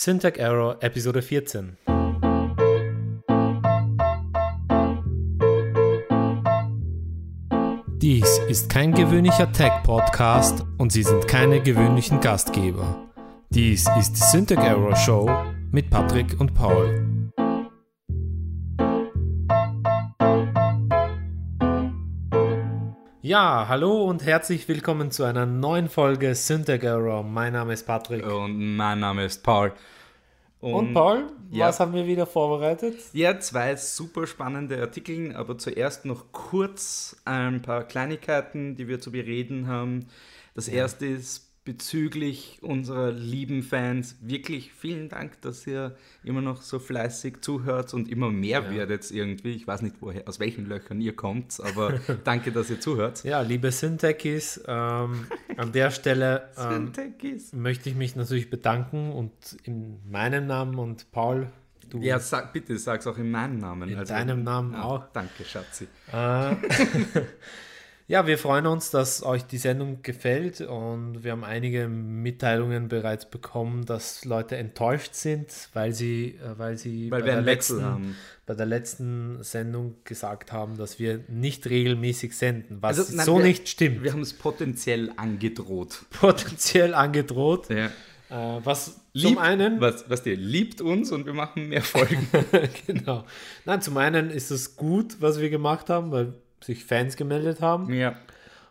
Syntax Error Episode 14. Dies ist kein gewöhnlicher Tech-Podcast und Sie sind keine gewöhnlichen Gastgeber. Dies ist die Syntax Error Show mit Patrick und Paul. Ja, hallo und herzlich willkommen zu einer neuen Folge Syntax Error. Mein Name ist Patrick. Und mein Name ist Paul. Und, Paul, ja. was haben wir wieder vorbereitet? Ja, zwei super spannende Artikel, aber zuerst noch kurz ein paar Kleinigkeiten, die wir zu bereden haben. Das erste ist bezüglich unserer lieben Fans. Wirklich vielen Dank, dass ihr immer noch so fleißig zuhört und immer mehr Ja. werdet irgendwie. Ich weiß nicht, woher, aus welchen Löchern ihr kommt, aber danke, dass ihr zuhört. Ja, liebe Syntakis, ähm, an der Stelle ähm, möchte ich mich natürlich bedanken und in meinem Namen und Paul, du Ja, sag, bitte sag's auch in meinem Namen. in deinem Namen Ah, auch. Danke, Schatzi. Äh, ja, wir freuen uns, dass euch die Sendung gefällt und wir haben einige Mitteilungen bereits bekommen, dass Leute enttäuscht sind, weil sie, äh, weil sie Weil bei, der letzten, bei der letzten Sendung gesagt haben, dass wir nicht regelmäßig senden, was Also, nein, so wir- nicht stimmt. Wir haben es potenziell angedroht. Potenziell angedroht. Ja. Äh, was Lieb, zum einen, Was, was dir liebt uns und wir machen mehr Folgen. genau. Nein, zum einen ist es gut, was wir gemacht haben, weil sich Fans gemeldet haben. ja.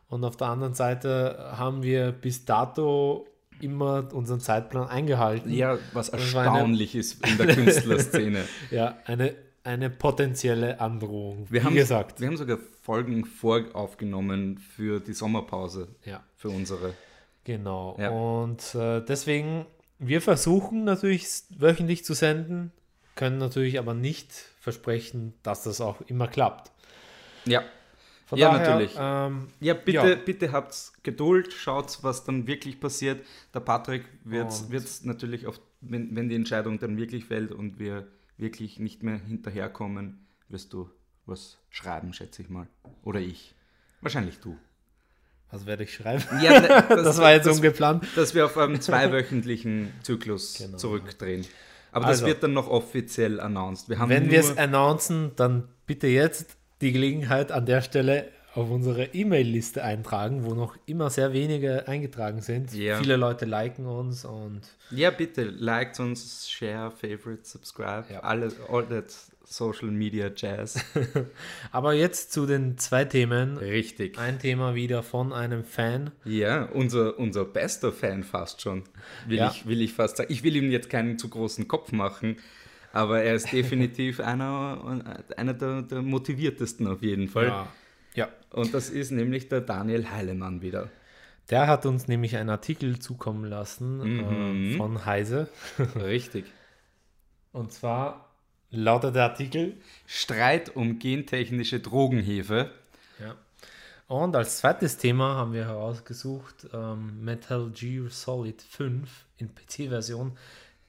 Und auf der anderen Seite haben wir bis dato immer unseren Zeitplan eingehalten. ja, was war eine- erstaunlich ist in der Künstlerszene. Ja, eine, eine potenzielle Androhung. Wir Wie haben, gesagt. wir haben sogar Folgen voraufgenommen für die Sommerpause, Ja, für unsere. genau. Ja. Und äh, deswegen, wir versuchen natürlich wöchentlich zu senden, können natürlich aber nicht versprechen, dass das auch immer klappt. Ja, Von Ja, daher, natürlich. Ähm, ja bitte, Ja. bitte habt Geduld, schaut, was dann wirklich passiert. Der Patrick wird es natürlich, auf, wenn, wenn die Entscheidung dann wirklich fällt und wir wirklich nicht mehr hinterherkommen, wirst du was schreiben, schätze ich mal. Oder ich. Wahrscheinlich du. was werde ich schreiben? Ja, ne, Das, war jetzt das, ungeplant. dass wir auf einen zweiwöchentlichen Zyklus Genau. zurückdrehen. Aber das Also. wird dann noch offiziell announced. Wir Wenn wir es announcen, dann bitte jetzt die Gelegenheit an der Stelle auf unsere E-Mail-Liste eintragen, wo noch immer sehr wenige eingetragen sind. Ja. Viele Leute liken uns und Ja, bitte, liked uns, share, favorite, subscribe, Ja. alles, all that Social Media Jazz. aber jetzt zu den zwei Themen. Richtig. Ein Thema wieder von einem Fan. Ja, unser, unser bester Fan fast schon, will, Ja. ich, will ich fast sagen. Ich will ihm jetzt keinen zu großen Kopf machen, aber er ist definitiv einer, einer der, der motiviertesten auf jeden Fall. Ja. ja. Und das ist nämlich der Daniel Heilemann wieder. Der hat uns nämlich einen Artikel zukommen lassen Mhm. äh, von Heise. Richtig. Und zwar lautet der Artikel. Streit um gentechnische Drogenhefe. Ja. Und als zweites Thema haben wir herausgesucht, ähm, Metal Gear Solid 5 in PC-Version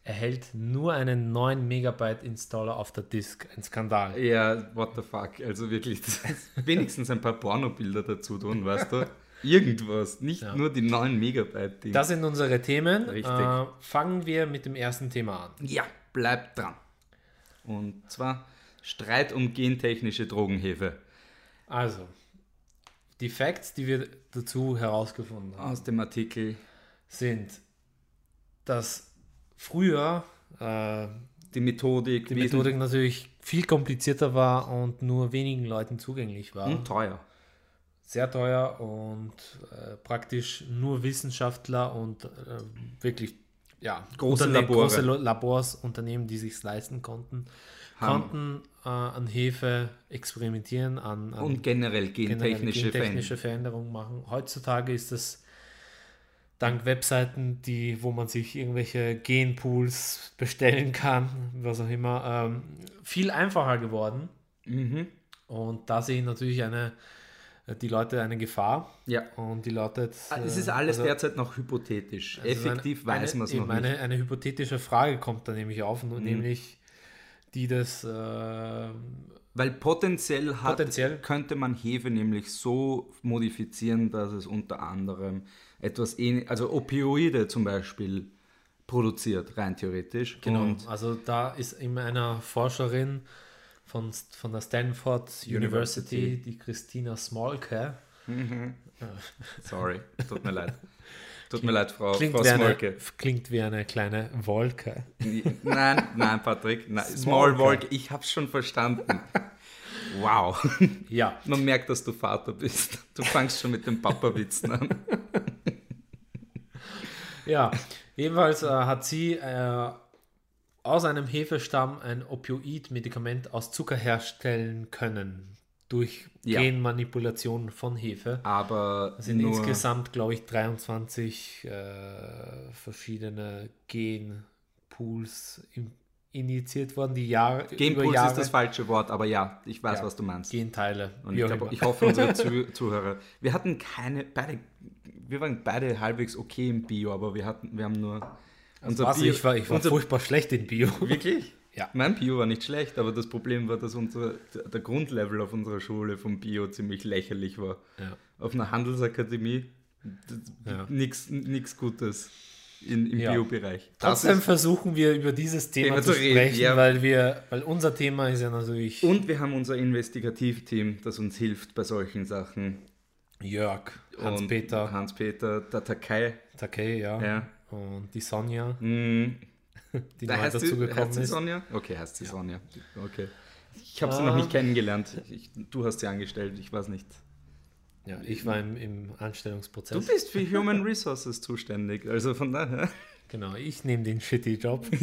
erhält nur einen 9 Megabyte Installer auf der Disk. Ein Skandal. Ja, what the fuck. Also wirklich, wenigstens ein paar Pornobilder dazu tun, weißt du? Irgendwas, nicht Ja. nur die 9 Megabyte. Ding. Das sind unsere Themen. Richtig. Äh, fangen wir mit dem ersten Thema an. Ja, bleibt dran. Und zwar Streit um gentechnische Drogenhefe. Also, die Facts, die wir dazu herausgefunden haben, Aus dem Artikel. sind, dass früher äh, Die Methodik, die Methodik natürlich viel komplizierter war und nur wenigen Leuten zugänglich war. und teuer. sehr teuer und äh, praktisch nur Wissenschaftler und äh, wirklich ja, Große Labore. große Labors, Unternehmen, die sich leisten konnten, Haben. konnten äh, an Hefe experimentieren, an, an Und generell generell gentechnische, gentechnische Veränderungen machen. Heutzutage ist es dank Webseiten, die, wo man sich irgendwelche Genpools bestellen kann, was auch immer, ähm, viel einfacher geworden. Mhm. Und da sehe ich natürlich eine, die Leute eine Gefahr. Ja. Und die lautet. Ah, Es ist äh, alles also- derzeit noch hypothetisch. also Effektiv eine, weiß man es noch nicht. Eine, eine hypothetische Frage kommt da nämlich auf, Mhm. nämlich die des. Äh, Weil potenziell, hat, Potenziell. könnte man Hefe nämlich so modifizieren, dass es unter anderem etwas ähnlich, also Opioide zum Beispiel produziert, rein theoretisch. Genau. Und also da ist immer eine Forscherin von, von der Stanford University, University. die Christina Smolke. sorry, tut mir leid. Tut mir leid, Frau, Klingt Frau wie, eine, Smolke. klingt wie eine kleine Wolke. Nein, nein, Patrick. Nein. Small Smolke. Wolke, ich hab's schon verstanden. Wow. Ja, Man merkt, dass du Vater bist. Du fangst schon mit den Papa-Witzen an. ja. Jedenfalls äh, hat sie äh, aus einem Hefestamm ein Opioid-Medikament aus Zucker herstellen können. Durch Ja. Genmanipulation von Hefe. Aber Es sind insgesamt, glaube ich, 23 äh, verschiedene Genpools in, initiiert worden, die Jahre, über Genpuls Jahre ist das falsche Wort, aber ja, ich weiß, Ja. was du meinst. Genteile. Und ich, glaub, ich hoffe, unsere Zuh Zuhörer. Wir hatten keine, beide, wir waren beide halbwegs okay im Bio, aber wir hatten, wir haben nur. Also was, ich war, ich war unser, furchtbar schlecht in Bio. Wirklich? Ja. Mein Bio war nicht schlecht, aber das Problem war, dass unser, der Grundlevel auf unserer Schule vom Bio ziemlich lächerlich war. Ja. Auf einer Handelsakademie Ja. nichts Gutes in, im Ja. Bio-Bereich. Trotzdem versuchen wir über dieses Thema Thema zu zu reden, sprechen, ja. weil wir, weil unser Thema ist ja natürlich Und wir haben unser Investigativteam, das uns hilft bei solchen Sachen. Jörg, Hans-Peter, Hans-Peter, der Takai. Takei, ja. Ja. Und die Sonja, Mhm. die Da neu dazugekommen heißt sie ist. Sonja? Okay, heißt sie Sonja. Okay. Ich habe sie noch nicht kennengelernt. Ich, du hast sie angestellt, ich weiß nicht. Ja, ich war im, im Du Anstellungsprozess. bist für Human Resources zuständig, also von daher. Genau, ich nehme den shitty Job.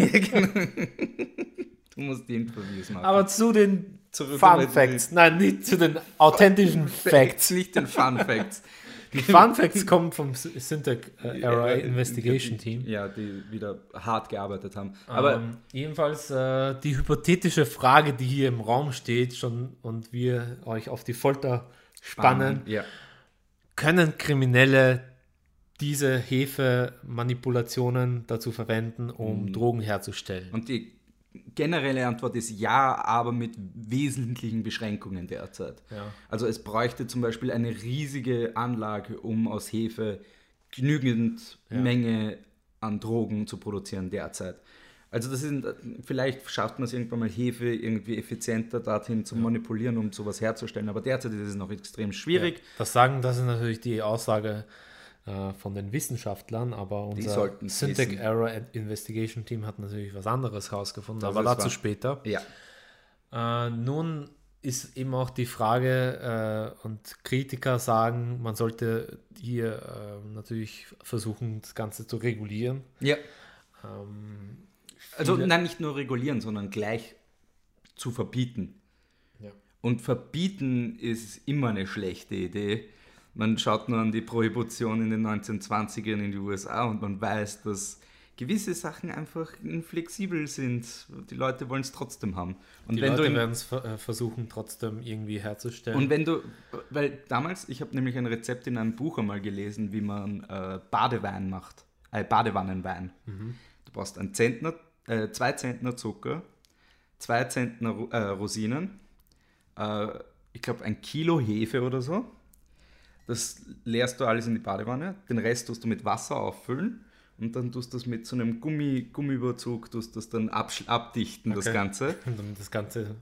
Du musst die Interviews machen. Aber zu den Zurück Fun Facts. Nein, nicht zu den authentischen Facts. Nicht den Fun Facts. Die Fun Facts kommen vom Syntec äh, Era Investigation Team. Ja, die wieder hart gearbeitet haben. Aber ähm, jedenfalls äh, die hypothetische Frage, die hier im Raum steht, schon und wir euch auf die Folter spannen, Ja. können Kriminelle diese Hefemanipulationen dazu verwenden, um Drogen herzustellen? Und die generelle Antwort ist ja, aber mit wesentlichen Beschränkungen derzeit. Ja. Also es bräuchte zum Beispiel eine riesige Anlage, um aus Hefe genügend Menge an Drogen zu produzieren derzeit. Also das sind, vielleicht schafft man es irgendwann mal Hefe irgendwie effizienter dorthin zu manipulieren, um sowas herzustellen. Aber derzeit ist es noch extrem schwierig. Das sagen, das ist natürlich die Aussage äh, von den Wissenschaftlern, aber unser Syntec wissen. Error Investigation Team hat natürlich was anderes herausgefunden, Das aber dazu wahr. später. Ja. Äh, nun ist eben auch die Frage, äh, und Kritiker sagen, man sollte hier äh, natürlich versuchen, das Ganze zu regulieren. Ja. Ähm, Also nein, nicht nur regulieren, sondern gleich zu verbieten. Ja. Und verbieten ist immer eine schlechte Idee. Man schaut nur an die Prohibition in den 1920ern in die USA und man weiß, dass gewisse Sachen einfach inflexibel sind. Die Leute wollen es trotzdem haben. Und die wenn Leute werden es äh, versuchen, trotzdem irgendwie herzustellen. und wenn du, weil damals, ich habe nämlich ein Rezept in einem Buch einmal gelesen, wie man äh, Badewein macht, äh, Badewannenwein. Du brauchst ein Zentner, äh, zwei Zentner Zucker, zwei Zentner äh, Rosinen, äh, ich glaube ein Kilo Hefe oder so. Das leerst du alles in die Badewanne, den Rest tust du mit Wasser auffüllen und dann tust du das mit so einem Gummi, Gummiüberzug, tust das dann abdichten, das Okay. Ganze. Und dann das Ganze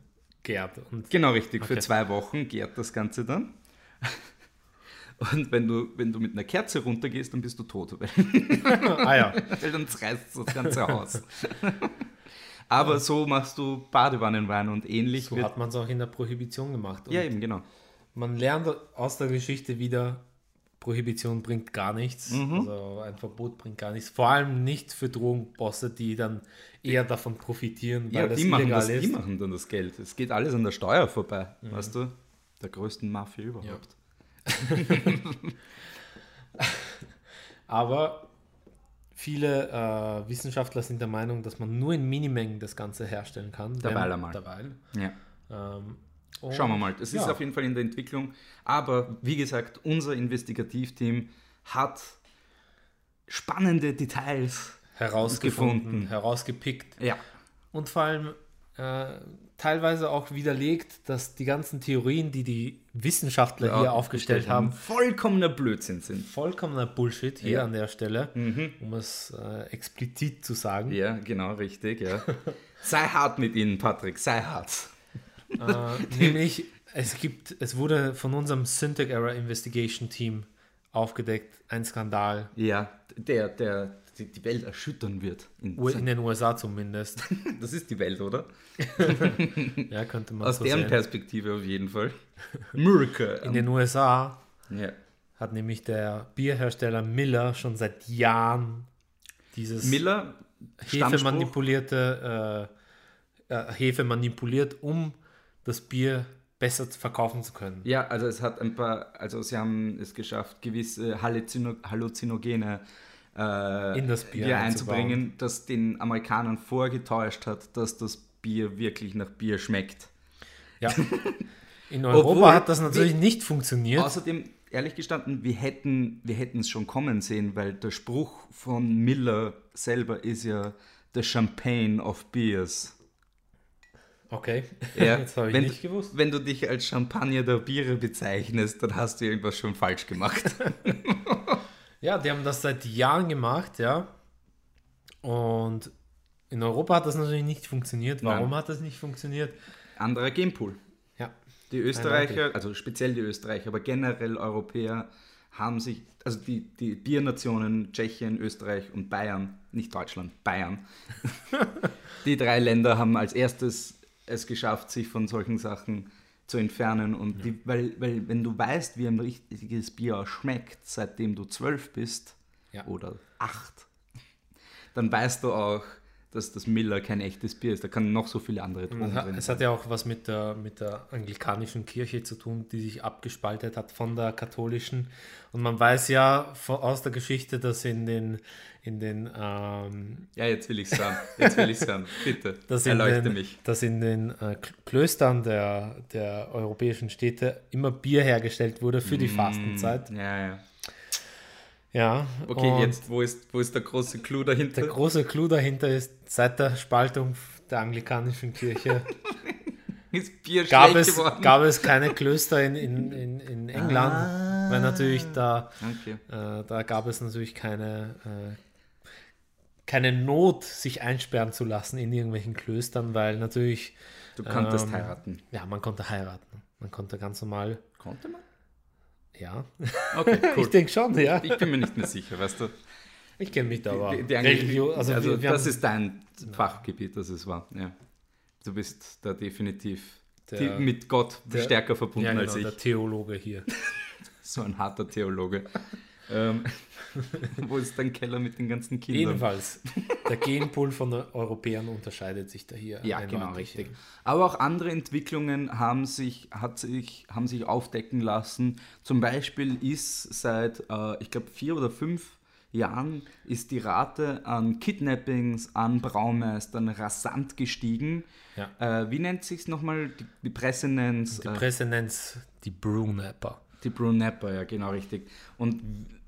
gärt. Und Genau richtig, für Okay. zwei Wochen gärt das Ganze dann. Und wenn du, wenn du mit einer Kerze runtergehst, dann bist du tot, ah ja, weil dann reißt das ganze Haus. Aber so machst du Badewannenwein und ähnlich. so hat man es auch in der Prohibition gemacht. Ja, eben, genau. Man lernt aus der Geschichte wieder, Prohibition bringt gar nichts. Mhm. Also ein Verbot bringt gar nichts. Vor allem nicht für Drogenbosse, die dann eher davon profitieren, weil Ja, das die machen, illegal das, die ist. machen dann das Geld. Es geht alles an der Steuer vorbei, weißt du? Der größten Mafia überhaupt. Aber viele äh, Wissenschaftler sind der Meinung, dass man nur in Minimengen das Ganze herstellen kann. Derweil einmal. Derweil. Ja. Ähm, und- Schauen wir mal. Es ist ja. auf jeden Fall in der Entwicklung. Aber wie gesagt, unser Investigativteam hat spannende Details herausgefunden, gefunden. herausgepickt. Ja. Und vor allem äh, teilweise auch widerlegt, dass die ganzen Theorien, die die Wissenschaftler Ja, hier aufgestellt haben, vollkommener Blödsinn sind. vollkommener Bullshit hier Ja. an der Stelle, Mhm. um es äh, explizit zu sagen. Ja, genau, richtig, ja. sei hart mit ihnen, Patrick, sei hart. Äh, nämlich, es gibt, es wurde von unserem Syntec Error Investigation Team aufgedeckt, ein Skandal, Ja, der, der die, die Welt erschüttern wird. In, in den USA zumindest. das ist die Welt, oder? Ja, könnte man Aus so deren sehen. Perspektive auf jeden Fall. Miracle. In den USA ja. hat nämlich der Bierhersteller Miller schon seit Jahren dieses Miller, Hefe manipulierte äh, äh, Hefe manipuliert, um das Bier besser verkaufen zu können. Ja, also es hat ein paar, also sie haben es geschafft, gewisse Halluzino Halluzinogene äh, In das Bier einzubauen. einzubringen, das den Amerikanern vorgetäuscht hat, dass das Bier wirklich nach Bier schmeckt. Ja. In Europa Obwohl, hat das natürlich nicht funktioniert. Außerdem, ehrlich gestanden, wir hätten wir hätten es schon kommen sehen, weil der Spruch von Miller selber ist ja the champagne of beers. Okay, Ja, jetzt habe ich wenn, nicht gewusst. wenn du dich als Champagner der Biere bezeichnest, dann hast du irgendwas schon falsch gemacht. Ja, die haben das seit Jahren gemacht, ja. Und in Europa hat das natürlich nicht funktioniert. Warum Nein. hat das nicht funktioniert? Anderer Gamepool. Ja, Die Österreicher, also speziell die Österreicher, aber generell Europäer haben sich, also die, die Biernationen Tschechien, Österreich und Bayern, nicht Deutschland, Bayern, die drei Länder haben als erstes es geschafft, sich von solchen Sachen zu entfernen. Und die, weil, weil, wenn du weißt, wie ein richtiges Bier schmeckt, seitdem du zwölf bist Ja. oder acht, dann weißt du auch, dass das Miller kein echtes Bier ist. Da kann noch so viele andere Drogen drin es hat ja auch was mit der, mit der anglikanischen Kirche zu tun, die sich abgespaltet hat von der katholischen. Und man weiß ja aus der Geschichte, dass in den, in den ähm, Ja, jetzt will ich es hören. Jetzt will ich es hören. Bitte, dass erleuchte den, mich. dass in den äh, Klöstern der, der europäischen Städte immer Bier hergestellt wurde für die Fastenzeit. Ja, ja. Ja. Okay, jetzt, wo ist, wo ist der große Clou dahinter? Der große Clou dahinter ist, seit der Spaltung der anglikanischen Kirche ist Bier gab es, geworden. gab es keine Klöster in, in, in, in England, Ah. weil natürlich da, okay. äh, da gab es natürlich keine, äh, keine Not, sich einsperren zu lassen in irgendwelchen Klöstern, weil natürlich, Du konntest ähm, heiraten. ja, man konnte heiraten. Man konnte ganz normal, Konnte man? ja. Okay, cool. Ich denke schon, ja. Ich bin mir nicht mehr sicher, weißt du. Ich kenne mich da aber. Die, die Religion, also, also wir, wir das haben ist dein Fachgebiet, das ist wahr. Ja. Du bist da definitiv Der- mit Gott der- stärker verbunden ja, genau, als ich. der Theologe hier. So ein harter Theologe. Ähm, wo ist dein Keller mit den ganzen Kindern? Jedenfalls, der Genpool von den Europäern unterscheidet sich da hier. Ja, genau, richtig. Aber auch andere Entwicklungen haben sich, hat sich, haben sich aufdecken lassen. Zum Beispiel ist seit, äh, ich glaube, vier oder fünf Jahren ist die Rate an Kidnappings an Braumeistern rasant gestiegen. Ja. Äh, wie nennt sich es nochmal? Die, die Presse nennt Die äh, Presse nennt es die Brunapper. die Brunapper, ja, genau richtig. Und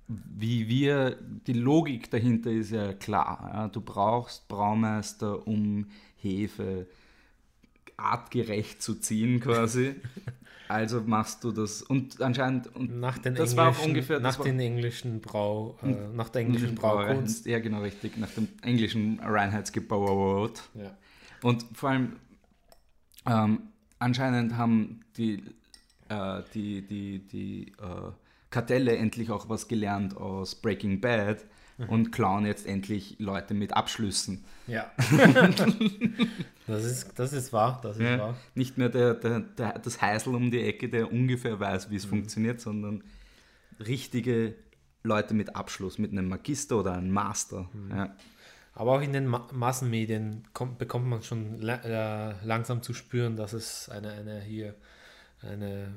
wie wir, die Logik dahinter ist ja klar. Du brauchst Braumeister, um Hefe artgerecht zu ziehen quasi. Also machst du das und anscheinend und Nach den Das englischen, war auch ungefähr- nach den englischen Brau, äh, nach der englischen Braukunst. Ja, genau richtig, nach dem englischen Reinheitsgebot. Ja. Und vor allem ähm, anscheinend haben die, äh, die, die, die äh, Kartelle endlich auch was gelernt aus Breaking Bad Mhm. und klauen jetzt endlich Leute mit Abschlüssen. ja. das, ist, das ist wahr, das ist Ja. wahr. Nicht mehr der, der, der, das Heißel um die Ecke, der ungefähr weiß, Mhm. wie es funktioniert, sondern richtige Leute mit Abschluss, mit einem Magister oder einem Master. Mhm. Ja. Aber auch in den Ma Massenmedien kommt, bekommt man schon la äh, langsam zu spüren, dass es eine, eine hier eine,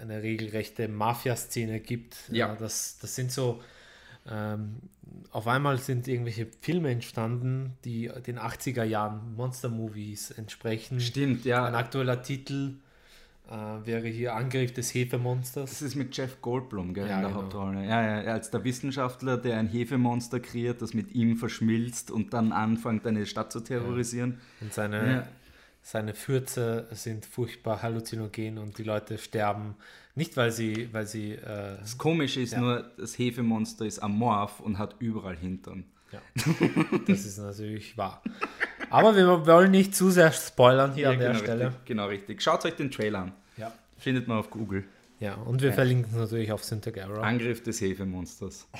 eine regelrechte Mafia-Szene gibt. Ja. das, das sind so, ähm, auf einmal sind irgendwelche Filme entstanden, die den 80er Jahren Monster-Movies entsprechen. Stimmt, Ein ja. aktueller Titel äh, wäre hier Angriff des Hefemonsters. Das ist mit Jeff Goldblum gell, Ja, in der genau. Hauptrolle. Ja, ja, als der Wissenschaftler, der ein Hefemonster kreiert, das mit ihm verschmilzt und dann anfängt, eine Stadt zu terrorisieren. Und seine, Ja. Seine Fürze sind furchtbar halluzinogen und die Leute sterben nicht, weil sie, weil sie. Äh, das Komische ist Ja. nur, das Hefemonster ist amorph und hat überall Hintern. ja, das ist natürlich wahr. Aber wir wollen nicht zu sehr spoilern hier an der genau Stelle. Richtig, genau richtig. Schaut euch den Trailer an. Ja. Findet man auf Google. ja, und wir verlinken es natürlich auf Syntagera. Angriff des Hefemonsters.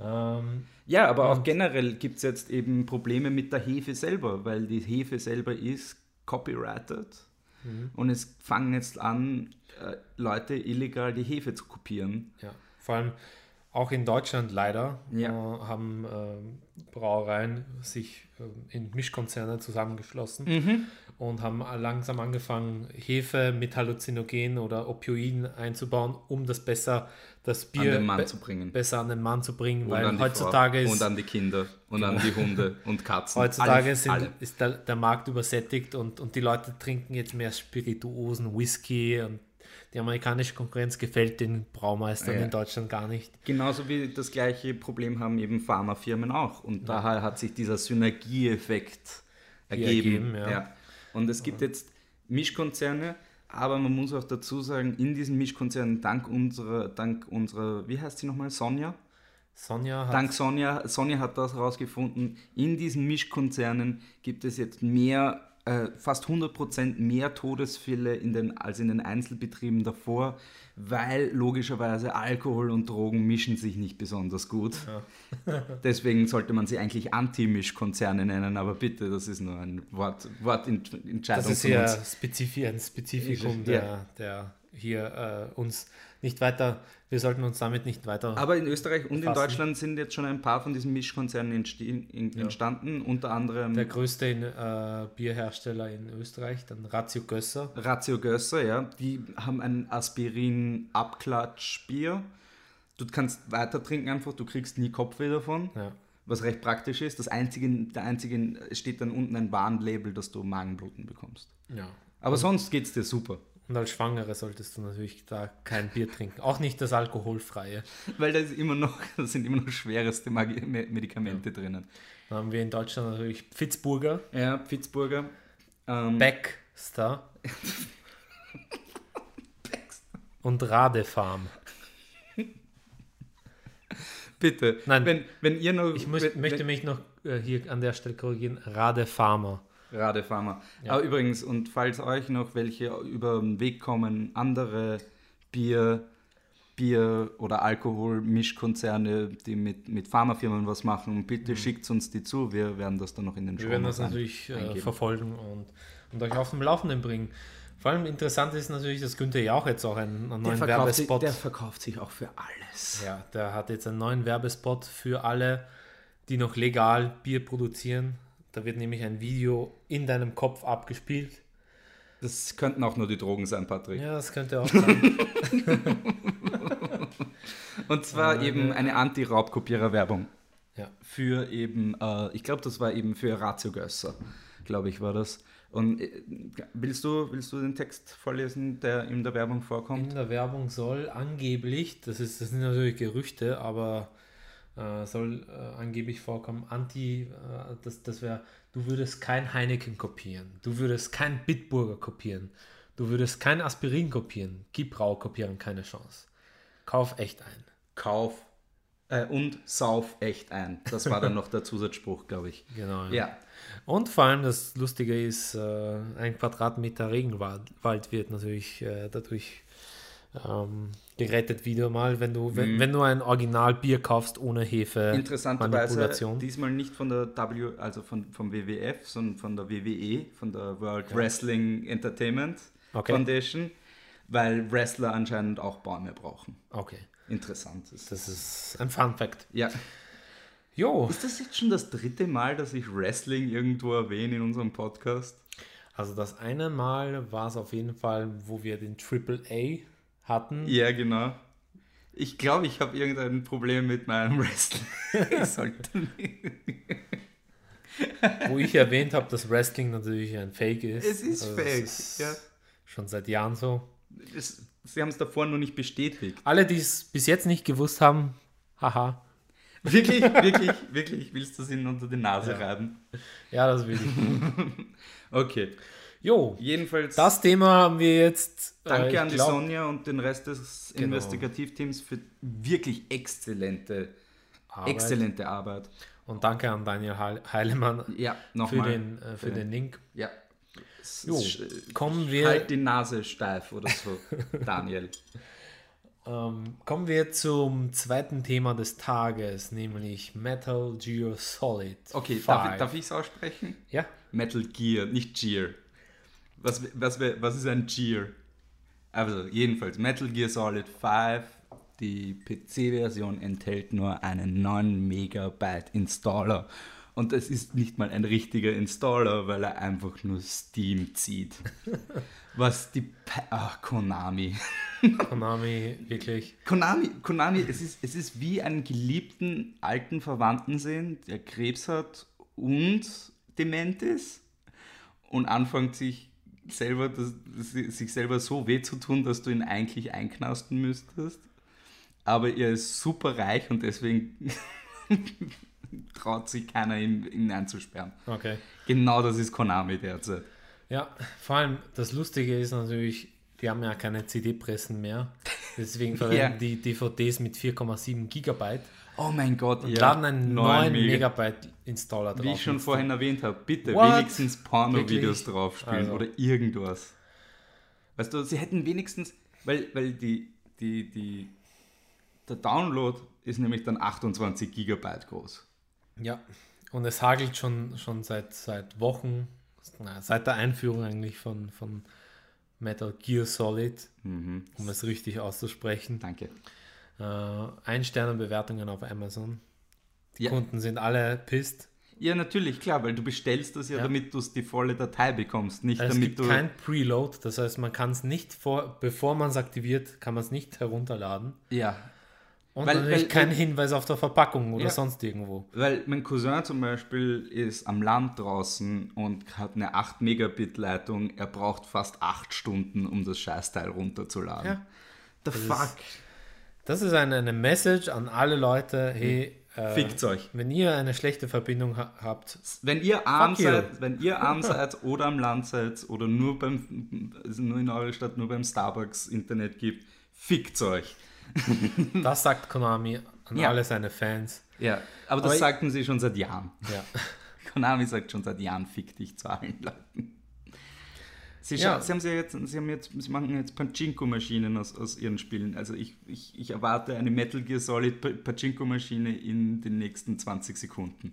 Ähm, Ja, aber auch generell gibt es jetzt eben Probleme mit der Hefe selber, weil die Hefe selber ist copyrighted Mhm. und es fangen jetzt an, äh, Leute illegal die Hefe zu kopieren. Ja, vor allem auch in Deutschland leider Ja. äh, haben ähm, Brauereien sich ähm, in Mischkonzerne zusammengeschlossen Mhm. und haben langsam angefangen, Hefe mit Halluzinogen oder Opioiden einzubauen, um das besser, das An Bier den Mann be- zu bringen. besser an den Mann zu bringen, Und weil an die heutzutage Frau ist, und an die Kinder und an die Hunde und Katzen. heutzutage Alle- sind, alle. ist der, der Markt übersättigt und, und die Leute trinken jetzt mehr Spirituosen, Whisky und die amerikanische Konkurrenz gefällt den Braumeistern Ja. in Deutschland gar nicht. Genauso wie das gleiche Problem haben eben Pharmafirmen auch. Und daher hat sich dieser Synergieeffekt ergeben. ergeben, ja. Und es gibt jetzt Mischkonzerne, aber man muss auch dazu sagen, in diesen Mischkonzernen, dank unserer, dank unserer, wie heißt sie nochmal, Sonja? Sonja hat Dank Sonja, Sonja hat das herausgefunden, in diesen Mischkonzernen gibt es jetzt mehr, äh, fast 100% mehr Todesfälle in den, als in den Einzelbetrieben davor, weil logischerweise Alkohol und Drogen mischen sich nicht besonders gut. Deswegen sollte man sie eigentlich Anti-Mischkonzerne nennen, aber bitte, das ist nur ein Wort, Wortentscheidung Das ist. Spezifi ein Spezifikum, Ja. der, der hier äh, uns nicht weiter, wir sollten uns damit nicht weiter. Aber in Österreich und in. Deutschland sind jetzt schon ein paar von diesen Mischkonzernen entstanden, unter anderem der größte in, äh, Bierhersteller in Österreich, dann Ratio Gösser. Ratio Gösser, ja, die haben ein Aspirin-Abklatschbier. Du kannst weiter trinken einfach, du kriegst nie Kopfweh davon, Ja. was recht praktisch ist. Das einzige, der einzige, es steht dann unten ein Warnlabel, dass du Magenbluten bekommst. ja. Aber sonst geht's dir super. Und als Schwangere solltest du natürlich da kein Bier trinken. Auch nicht das alkoholfreie. Weil da ist immer noch, da sind immer noch schwereste Medikamente drinnen. Dann haben wir in Deutschland natürlich Pfitzburger, Ja, Pittsburgher. Ähm, Baxter und Radefarm. bitte, Nein. wenn, wenn ihr noch. Ich muss, wenn, möchte wenn, mich noch äh, hier an der Stelle korrigieren. Radefarmer. Radefarmer. Ja. Aber übrigens, und falls euch noch welche über den Weg kommen, andere Bier, Bier- oder Alkohol-Mischkonzerne, die mit, mit Pharmafirmen was machen, bitte schickt uns die zu. Wir werden das dann noch in den Mhm. Wir werden das natürlich äh, eingeben. verfolgen und, und euch auf dem Laufenden bringen. Vor allem interessant ist natürlich, dass Günther Jauch jetzt auch einen, einen neuen verkauft, sich, Werbespot. der verkauft sich auch für alles. ja, der hat jetzt einen neuen Werbespot für alle, die noch legal Bier produzieren. Da wird nämlich ein Video in deinem Kopf abgespielt. Das könnten auch nur die Drogen sein, Patrick. Ja, das könnte auch sein. Und zwar eben eine Anti-Raubkopierer-Werbung. ja. Für eben, äh, ich glaube, das war eben für Ratio Gösser, glaube ich, war das. Und äh, willst du, willst du den Text vorlesen, der in der Werbung vorkommt? In der Werbung soll angeblich, das, ist, das sind natürlich Gerüchte, aber äh, soll äh, angeblich vorkommen, Anti, äh, das, das wäre, du würdest kein Heineken kopieren, du würdest kein Bitburger kopieren, du würdest kein Aspirin kopieren, gib Raukopierern keine Chance. Kauf echt ein. Kauf äh, und sauf echt ein. Das war dann noch der Zusatzspruch, glaube ich. Genau. Ja. Und vor allem das Lustige ist, äh, ein Quadratmeter Regenwald Wald wird natürlich äh, dadurch ähm, gerettet wieder mal, wenn du, wenn, wenn du ein Originalbier kaufst ohne Hefe Interessanterweise diesmal nicht von der W, also von, vom WWF, sondern von der WWE, von der World Wrestling Entertainment Okay. Foundation, weil Wrestler anscheinend auch Bäume brauchen. Okay, Interessant ist das ist ein Fun Fact. Ja. Jo, Ist das jetzt schon das dritte Mal, dass ich Wrestling irgendwo erwähne in unserem Podcast? also das eine Mal war es auf jeden Fall, wo wir den Triple A hatten. Ja, genau. Ich glaube, ich habe irgendein Problem mit meinem Wrestling. ich sollte wo ich erwähnt habe, dass Wrestling natürlich ein Fake ist. Es ist Also fake, ist ja. Schon seit Jahren so. es, Sie haben es davor nur nicht bestätigt. Alle, die es bis jetzt nicht gewusst haben, haha. Wirklich, wirklich, wirklich, willst du es ihnen unter die Nase Ja. reiben? Ja, das will ich. Okay. Jo, Jedenfalls das Thema haben wir jetzt. äh, danke ich an die glaub, Sonja und den Rest des Genau. Investigativteams für wirklich exzellente, Arbeit. exzellente Arbeit. Und danke an Daniel Heil- Heilemann Ja, für, nochmal. den, äh, für den Link. Ja. Jo, sch- kommen wir- Halt die Nase steif oder so, Daniel. Ähm, kommen wir zum zweiten Thema des Tages, nämlich Metal Gear Solid. Okay, 5. darf, darf ich es aussprechen? Ja, Metal Gear, nicht Gear. Was, was, was ist ein Gear? Also, jedenfalls, Metal Gear Solid 5, die PC-Version enthält nur einen 9 Megabyte Installer. Und es ist nicht mal ein richtiger Installer, weil er einfach nur Steam zieht. Was die. Pe- Ach, Konami. Konami, wirklich. Konami, Konami es, ist, es ist wie einen geliebten alten Verwandten sehen, der Krebs hat und dement ist und anfängt sich selber, das, sich selber so weh zu tun, dass du ihn eigentlich einknasten müsstest. Aber er ist super reich und deswegen traut sich keiner, ihn, ihn einzusperren. Okay. Genau das ist Konami derzeit. Ja, vor allem das Lustige ist natürlich, die haben ja keine CD-Pressen mehr. Deswegen verwenden Ja. die DVDs mit 4,7 Gigabyte Oh mein Gott, und laden einen neun 9 Mega- Megabyte Installer drauf. Wie ich schon vorhin erwähnt habe, bitte What? wenigstens Porno-Videos Wirklich? drauf spielen Also. oder irgendwas. Weißt du, sie hätten wenigstens, weil, weil die, die, die, der Download ist nämlich dann 28 Gigabyte groß. Ja, und es hagelt schon, schon seit, seit Wochen, na, seit der Einführung eigentlich von, von Metal Gear Solid, Mhm. um es richtig auszusprechen. Danke. Äh, Ein-Sterne-Bewertungen auf Amazon. Die Ja. Kunden sind alle pisst. Ja, natürlich, klar, weil du bestellst das ja, Ja. damit du die volle Datei bekommst, nicht Es damit gibt du. kein Preload, das heißt, man kann es nicht vor, bevor man es aktiviert, kann man es nicht herunterladen. ja, Und Weil- natürlich weil- kein weil- Hinweis auf der Verpackung oder Ja. sonst irgendwo. Weil mein Cousin zum Beispiel ist am Land draußen und hat eine 8 Megabit Leitung. Er braucht fast 8 Stunden, um das Scheißteil runterzuladen. Ja. The ist- fuck? Das ist eine, eine Message an alle Leute, hey, äh. Fickt euch. wenn ihr eine schlechte Verbindung ha habt, Wenn ihr arm Fuck you. seid, wenn ihr arm seid oder am Land seid oder nur beim nur in eurer Stadt nur beim Starbucks Internet gibt, fickt euch. das sagt Konami an Ja. alle seine Fans. Ja, aber das Aber ich- sagten sie schon seit Jahren. Ja. Konami sagt schon seit Jahren fick dich zu allen Leuten. Sie, Ja. sie haben sie jetzt, sie haben jetzt, sie machen jetzt Pachinko-Maschinen aus, aus ihren Spielen. Also ich, ich, ich erwarte eine Metal Gear Solid Pa- Pachinko-Maschine in den nächsten 20 Sekunden,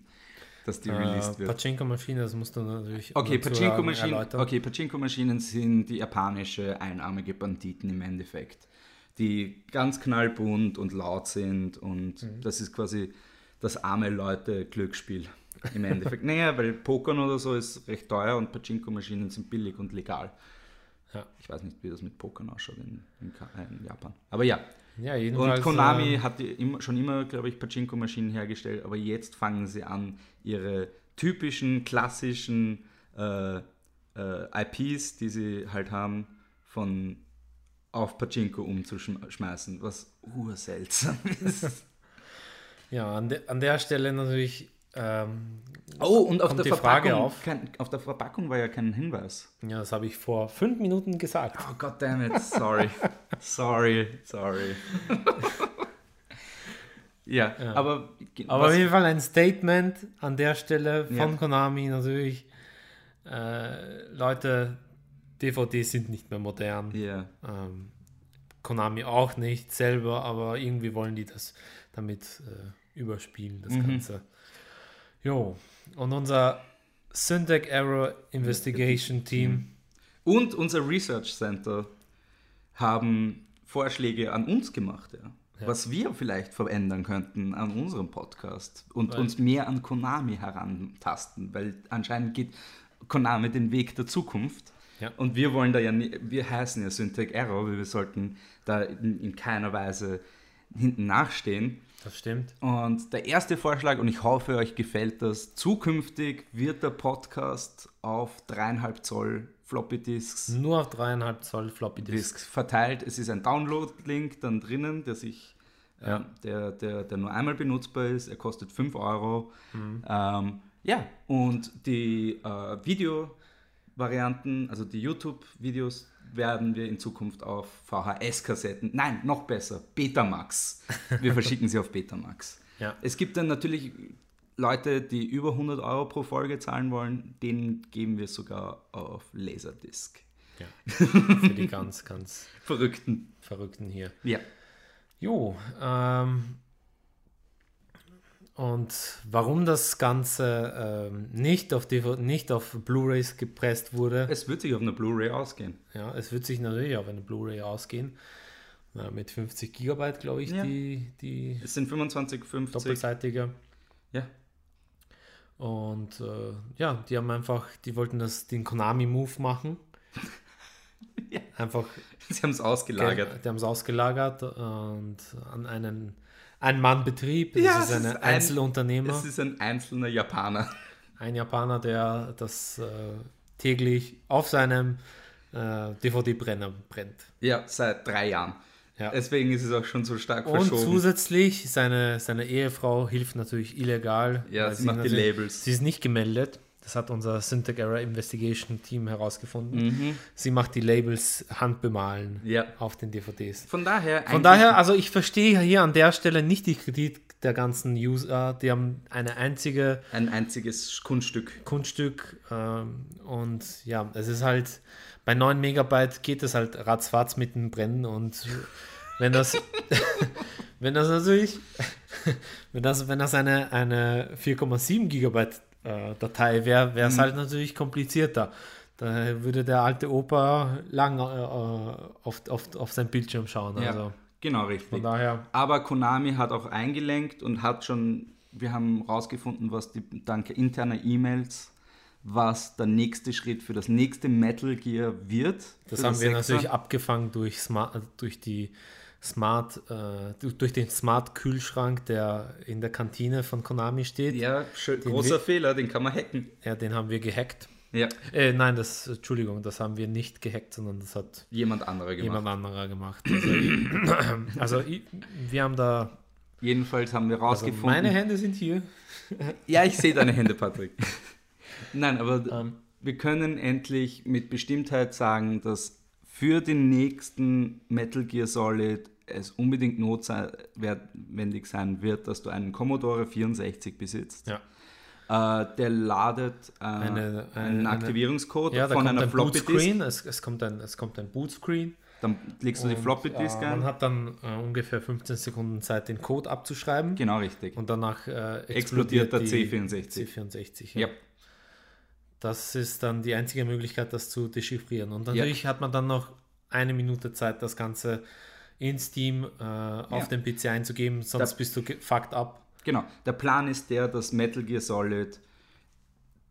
dass die released Äh, wird. Pachinko-Maschine, das musst du natürlich Okay, Pachinko-Maschinen okay, Pachinko-Maschinen sind die japanische einarmige Banditen im Endeffekt, die ganz knallbunt und laut sind und Mhm. das ist quasi das arme Leute Glücksspiel im Endeffekt. naja, weil Pokern oder so ist recht teuer und Pachinko-Maschinen sind billig und legal. Ja. Ich weiß nicht, wie das mit Pokern ausschaut in, in, äh, in Japan. Aber ja, Ja, und Konami äh, hat immer, schon immer, glaube ich, Pachinko-Maschinen hergestellt, aber jetzt fangen sie an, ihre typischen, klassischen äh, äh, IPs, die sie halt haben, von auf Pachinko umzuschmeißen, was urseltsam ist. ja, an, de, an der Stelle natürlich. Ähm, Oh, und auf der, Verpackung, auf? Kein, auf der Verpackung war ja kein Hinweis. ja, das habe ich vor fünf Minuten gesagt. Oh, goddammit, sorry. sorry, sorry. ja, Ja. aber... Aber auf jeden Fall ein Statement an der Stelle von Ja. Konami natürlich. Äh, Leute, DVDs sind nicht mehr modern. Ja. Ähm, Konami auch nicht selber, aber irgendwie wollen die das damit äh, überspielen, das Mhm. Ganze. Jo, und unser Syntax Error Investigation Team. Und unser Research Center haben Vorschläge an uns gemacht, ja. Ja. Was wir vielleicht verändern könnten an unserem Podcast und Weil- uns mehr an Konami herantasten, weil anscheinend geht Konami den Weg der Zukunft. Ja. Und wir wollen da ja, wir heißen ja Syntec Error, weil wir sollten da in, in keiner Weise hinten nachstehen. Das stimmt. Und der erste Vorschlag, und ich hoffe, euch gefällt das, zukünftig wird der Podcast auf dreieinhalb Zoll Floppy Disks Nur auf dreieinhalb Zoll Floppy Disk. Disks verteilt. Es ist ein Download-Link dann drinnen, der sich ja. der, der, der nur einmal benutzbar ist. Er kostet 5 Euro. Mhm. Ähm, ja, und die äh, Video-Varianten, also die YouTube-Videos, werden wir in Zukunft auf VHS-Kassetten, nein, noch besser, Betamax. Wir verschicken sie auf Betamax. Ja. Es gibt dann natürlich Leute, die über 100 Euro pro Folge zahlen wollen, denen geben wir sogar auf Laserdisc. Ja, für die ganz, ganz Verrückten. Verrückten hier. Ja. Jo, ähm, und warum das Ganze ähm, nicht auf, nicht auf Blu-rays gepresst wurde. Es wird sich auf einer Blu-ray ausgehen. Ja, es wird sich natürlich auf eine Blu-ray ausgehen. Ja, mit 50 Gigabyte, glaube ich, Ja. die, die Es sind 25, 50. doppelseitige. Ja. Und äh, ja, die haben einfach, die wollten das, den Konami-Move machen. Ja. Einfach Sie haben es ausgelagert. Die haben es ausgelagert und an einen Ein-Mann-Betrieb. Das Ja, ist es ein ist ein- Einzelunternehmer. Es ist ein einzelner Japaner. ein Japaner, der das äh, täglich auf seinem äh, DVD-Brenner brennt. Ja, seit drei Jahren. Ja. Deswegen ist es auch schon so stark Und verschoben. zusätzlich, seine, seine Ehefrau hilft natürlich illegal. Ja, sie macht die Labels. Sie ist nicht gemeldet. Das hat unser Syntec Error Investigation Team herausgefunden. Mhm. Sie macht die Labels handbemalen Ja. auf den DVDs. Von daher. Von daher, also ich verstehe hier an der Stelle nicht die Kritik der ganzen User. Die haben eine einzige Ein einziges Kunststück. Kunststück ähm, und ja, es ist halt bei 9 Megabyte geht es halt ratzfatz mit dem Brennen und wenn das wenn das natürlich wenn das wenn das eine, eine 4,7 Gigabyte äh, Datei wäre, wäre es halt natürlich komplizierter. Da würde der alte Opa lang äh, auf, auf, auf sein Bildschirm schauen. Ja, Also genau von richtig. daher, Aber Konami hat auch eingelenkt und hat schon, wir haben rausgefunden, was die, dank interner E-Mails, was der nächste Schritt für das nächste Metal Gear wird. das haben wir Sechser. natürlich abgefangen durch, Smart, durch die Smart, äh, durch- den Smart-Kühlschrank, der in der Kantine von Konami steht. Ja, schön, großer wir- Fehler, den kann man hacken. Ja, den haben wir gehackt. Ja, Äh, nein, das, Entschuldigung, das haben wir nicht gehackt, sondern das hat jemand anderer gemacht. jemand anderer gemacht. Also, also wir haben da, Jedenfalls haben wir also rausgefunden. meine Hände sind hier. Ja, ich sehe deine Hände, Patrick. Nein, aber Ähm. wir können endlich mit Bestimmtheit sagen, dass für den nächsten Metal Gear Solid es unbedingt notwendig sein wird, dass du einen Commodore 64 besitzt. Ja. Äh, der ladet äh, Eine- eine- einen eine- Aktivierungscode Ja, von einer ein Floppy Disk. Es, es, kommt ein, es kommt ein Bootscreen. Dann legst du die und, Floppy Disk äh, Man ein. hat dann äh, ungefähr 15 Sekunden Zeit, den Code abzuschreiben. Genau richtig. Und danach äh, Explodiert der die C64. C64 Ja. Das ist dann die einzige Möglichkeit, das zu dechiffrieren. Und natürlich hat man dann noch eine Minute Zeit, das Ganze in Steam äh, auf den PC einzugeben, sonst Da- bist du fucked up. Genau. Der Plan ist der, dass Metal Gear Solid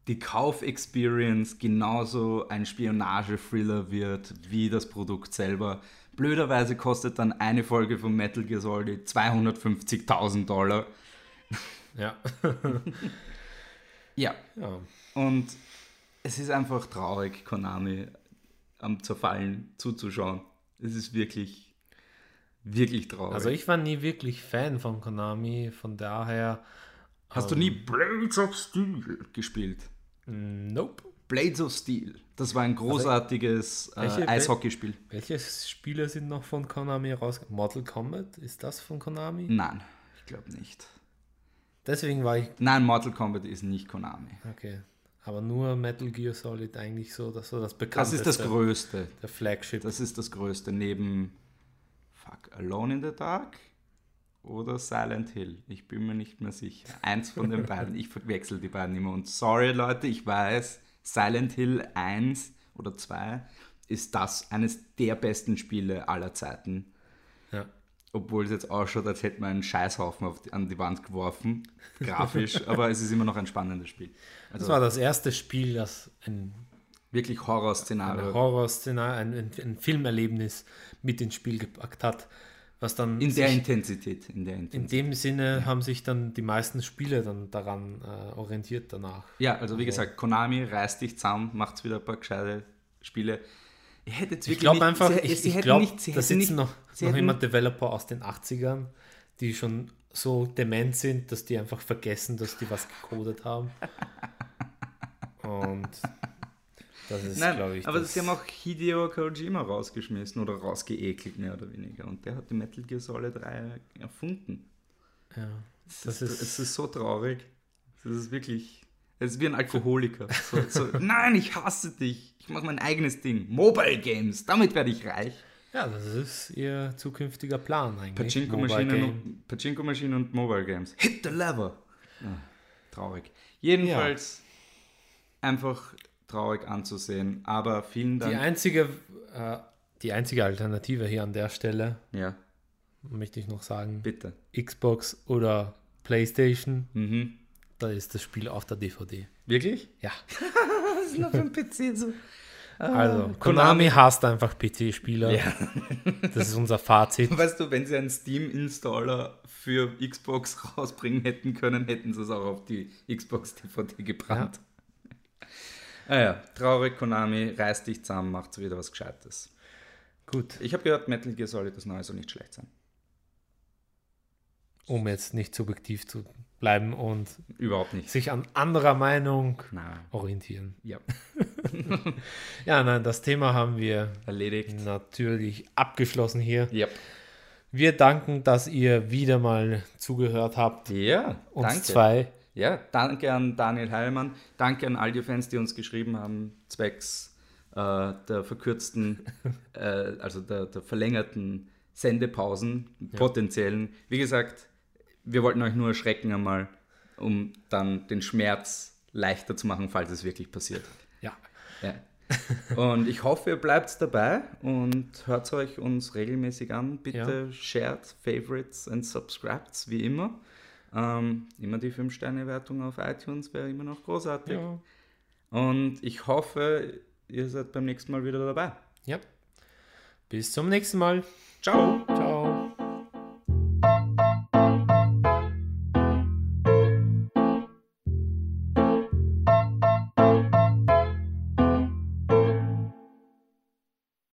die Kauf-Experience genauso ein Spionage-Thriller wird wie das Produkt selber. Blöderweise kostet dann eine Folge von Metal Gear Solid 250.000 Dollar. Ja. Ja. ja. Und es ist einfach traurig, Konami am Zerfallen zuzuschauen. Es ist wirklich, wirklich traurig. Also ich war nie wirklich Fan von Konami, von daher. Hast du nie Blades of Steel gespielt? Nope. Blades of Steel. Das war ein großartiges Welche- äh, Eishockeyspiel. Welche Spiele sind noch von Konami rausgekommen? Mortal Kombat? Ist das von Konami? Nein, ich glaube nicht. Deswegen war ich. Nein, Mortal Kombat ist nicht Konami. Okay. Aber nur Metal Gear Solid eigentlich so, das so das Das bekannteste. ist das Größte. Der Flagship. Das ist das Größte neben Fuck, Alone in the Dark oder Silent Hill. Ich bin mir nicht mehr sicher. Eins von den beiden. Ich verwechsel die beiden immer. Und sorry Leute, ich weiß, Silent Hill 1 oder 2 ist das eines der besten Spiele aller Zeiten. ja. Obwohl es jetzt ausschaut, als hätte man einen Scheißhaufen auf die, an die Wand geworfen, grafisch, aber es ist immer noch ein spannendes Spiel. Das Also war das erste Spiel, das ein, wirklich ein Horrorszenario. Horrorszenario, ein, ein, ein Filmerlebnis mit ins Spiel gepackt hat, was dann in der sich, Intensität. In der in Intensität. dem Sinne haben sich dann die meisten Spiele dann daran äh, orientiert danach. Ja, also wie gesagt, Konami reißt dich zusammen, macht wieder ein paar gescheite Spiele. Ich wirklich glaube nicht- einfach, sie- ich, sie ich hätten glaube, nicht- sie da sitzen nicht- noch, sie noch immer Developer aus den 80ern, die schon so dement sind, dass die einfach vergessen, dass die was gecodet haben. Und das ist, Nein, glaube ich, aber das, sie haben auch Hideo Kojima rausgeschmissen oder rausgeekelt, mehr oder weniger. Und der hat die Metal Gear Solid 3 erfunden. ja, Das das ist, ist, es ist so traurig. Das ist wirklich. Es ist wie ein Alkoholiker. So, so, nein, ich hasse dich. Ich mache mein eigenes Ding. Mobile Games. Damit werde ich reich. ja, das ist ihr zukünftiger Plan eigentlich. Pachinko-Maschinen Pachinko und Mobile Games. Hit the lever. Ah, traurig. Jedenfalls einfach traurig anzusehen. Aber vielen Die Dank. einzige, äh, die einzige Alternative hier an der Stelle, ja, möchte ich noch sagen, bitte. Xbox oder PlayStation, Mhm. Da ist das Spiel auf der DVD. Wirklich? Ja, Was ist noch für ein PC so? also Konami hasst einfach PC-Spieler. Ja. Das ist unser Fazit. Weißt du, wenn sie einen Steam-Installer für Xbox rausbringen hätten können, hätten sie es auch auf die Xbox DVD gebrannt. Ah ja, traurig, Konami, reiß dich zusammen, macht wieder was Gescheites. Gut, Ich habe gehört, Metal Gear Solid das Neue soll nicht schlecht sein. um jetzt nicht subjektiv zu bleiben und Überhaupt nicht. sich an anderer Meinung Nein. orientieren. Ja, Ja, nein, das Thema haben wir erledigt. natürlich abgeschlossen hier. Ja. Wir danken, dass ihr wieder mal zugehört habt. Ja, Uns danke. zwei. Ja, danke an Daniel Heilmann. Danke an all die Fans, die uns geschrieben haben, zwecks äh, der verkürzten, äh, also der, der verlängerten Sendepausen, potenziellen. Wie gesagt, wir wollten euch nur erschrecken einmal, um dann den Schmerz leichter zu machen, falls es wirklich passiert. Ja. Ja. Und ich hoffe, ihr bleibt dabei und hört euch uns regelmäßig an. Bitte shared, favorites and subscribes, wie immer. Ähm, immer die 5-Sterne-Wertung auf iTunes wäre immer noch großartig. Ja. Und ich hoffe, ihr seid beim nächsten Mal wieder dabei. ja. Bis zum nächsten Mal. Ciao.